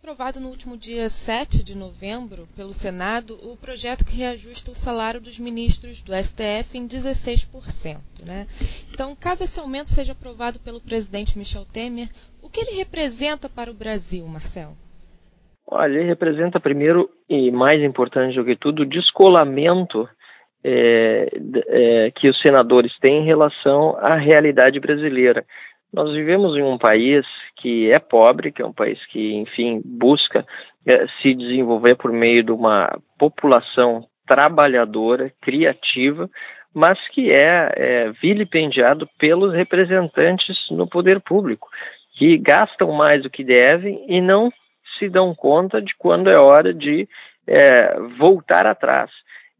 aprovado no último dia 7 de novembro pelo Senado o projeto que reajusta o salário dos ministros do STF em 16%. Né? Então, caso esse aumento seja aprovado pelo presidente Michel Temer, o que ele representa para o Brasil, Marcelo? Olha, ele representa primeiro e mais importante do que tudo o descolamento é, é, que os senadores têm em relação à realidade brasileira. Nós vivemos em um país que é pobre, que é um país que, enfim, busca é, se desenvolver por meio de uma população trabalhadora, criativa, mas que é, é vilipendiado pelos representantes no poder público, que gastam mais do que devem e não se dão conta de quando é hora de é, voltar atrás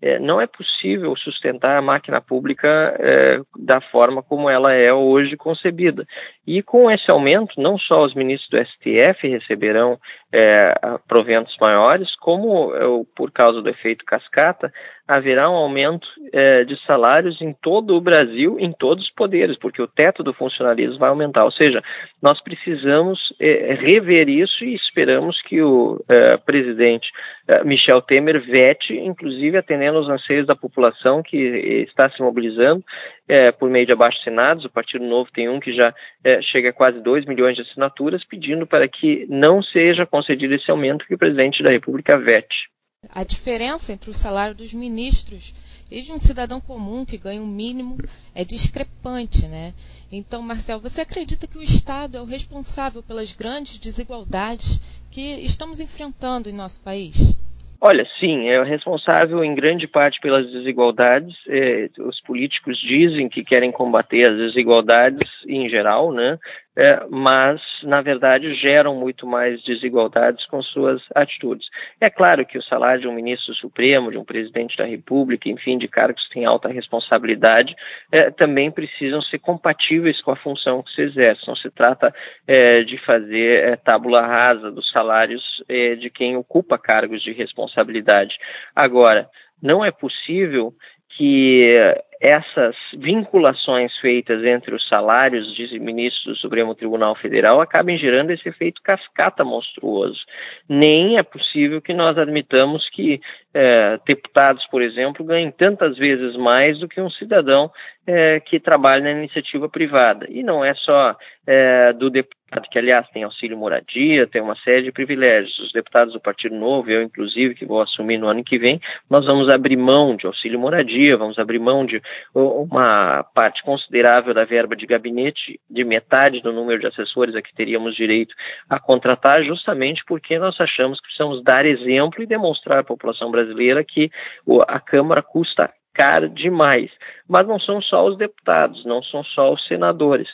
é, não é possível sustentar a máquina pública é, da forma como ela é hoje concebida. E com esse aumento, não só os ministros do STF receberão é, proventos maiores, como é, por causa do efeito cascata, haverá um aumento é, de salários em todo o Brasil, em todos os poderes, porque o teto do funcionalismo vai aumentar. Ou seja, nós precisamos é, rever isso e esperamos que o é, presidente Michel Temer vete, inclusive atendendo aos anseios da população que está se mobilizando é, por meio de abaixo-assinados. O Partido Novo tem um que já é, chega a quase 2 milhões de assinaturas, pedindo para que não seja concedido esse aumento que o presidente da República vete. A diferença entre o salário dos ministros e de um cidadão comum que ganha o um mínimo é discrepante, né? Então, Marcel, você acredita que o Estado é o responsável pelas grandes desigualdades que estamos enfrentando em nosso país? Olha, sim, é responsável em grande parte pelas desigualdades. É, os políticos dizem que querem combater as desigualdades em geral, né? É, mas, na verdade, geram muito mais desigualdades com suas atitudes. É claro que o salário de um ministro supremo, de um presidente da República, enfim, de cargos que têm alta responsabilidade, é, também precisam ser compatíveis com a função que se exerce. Não se trata é, de fazer é, tábula rasa dos salários é, de quem ocupa cargos de responsabilidade. Agora, não é possível que essas vinculações feitas entre os salários de ministros do Supremo Tribunal Federal acabem gerando esse efeito cascata monstruoso. Nem é possível que nós admitamos que é, deputados, por exemplo, ganhem tantas vezes mais do que um cidadão é, que trabalha na iniciativa privada. E não é só é, do deputado, que aliás tem auxílio moradia, tem uma série de privilégios. Os deputados do Partido Novo, eu inclusive, que vou assumir no ano que vem, nós vamos abrir mão de auxílio moradia, vamos abrir mão de uma parte considerável da verba de gabinete, de metade do número de assessores a que teríamos direito a contratar, justamente porque nós achamos que precisamos dar exemplo e demonstrar à população brasileira que a Câmara custa caro demais. Mas não são só os deputados, não são só os senadores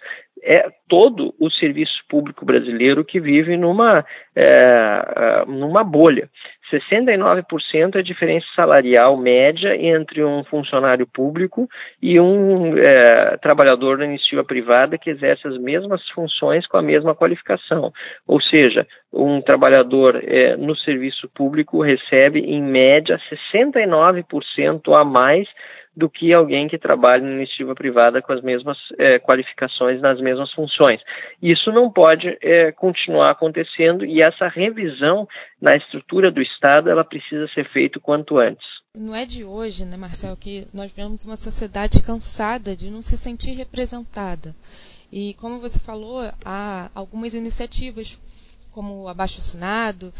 é todo o serviço público brasileiro que vive numa, é, numa bolha. 69% é a diferença salarial média entre um funcionário público e um é, trabalhador da iniciativa privada que exerce as mesmas funções com a mesma qualificação. Ou seja, um trabalhador é, no serviço público recebe, em média, 69% a mais do que alguém que trabalha na iniciativa privada com as mesmas é, qualificações nas mesmas funções. Isso não pode é, continuar acontecendo e essa revisão na estrutura do Estado ela precisa ser feita quanto antes. Não é de hoje, né, Marcel, que nós vemos uma sociedade cansada de não se sentir representada. E como você falou, há algumas iniciativas como o abaixo assinado.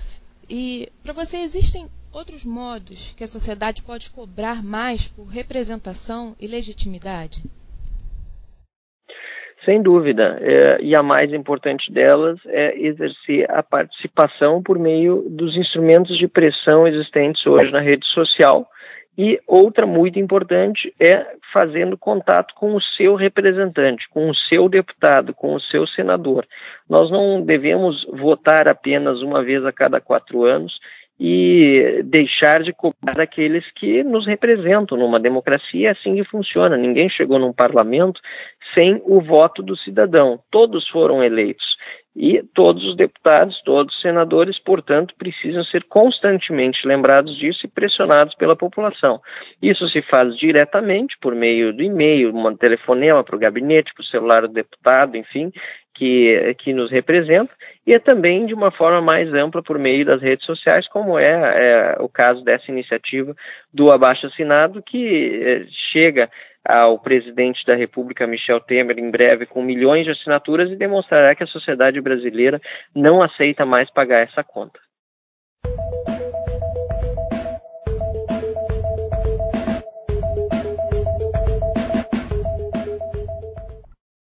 E para você existem outros modos que a sociedade pode cobrar mais por representação e legitimidade? Sem dúvida. É, e a mais importante delas é exercer a participação por meio dos instrumentos de pressão existentes hoje na rede social. E outra muito importante é fazendo contato com o seu representante, com o seu deputado, com o seu senador. Nós não devemos votar apenas uma vez a cada quatro anos e deixar de cobrar aqueles que nos representam. Numa democracia é assim que funciona. Ninguém chegou num parlamento sem o voto do cidadão. Todos foram eleitos. E todos os deputados, todos os senadores, portanto, precisam ser constantemente lembrados disso e pressionados pela população. Isso se faz diretamente por meio do e-mail, um telefonema para o gabinete, para o celular do deputado, enfim, que, que nos representa, e é também de uma forma mais ampla por meio das redes sociais, como é, é o caso dessa iniciativa do Abaixo Assinado, que é, chega ao presidente da República, Michel Temer, em breve, com milhões de assinaturas e demonstrará que a sociedade brasileira não aceita mais pagar essa conta.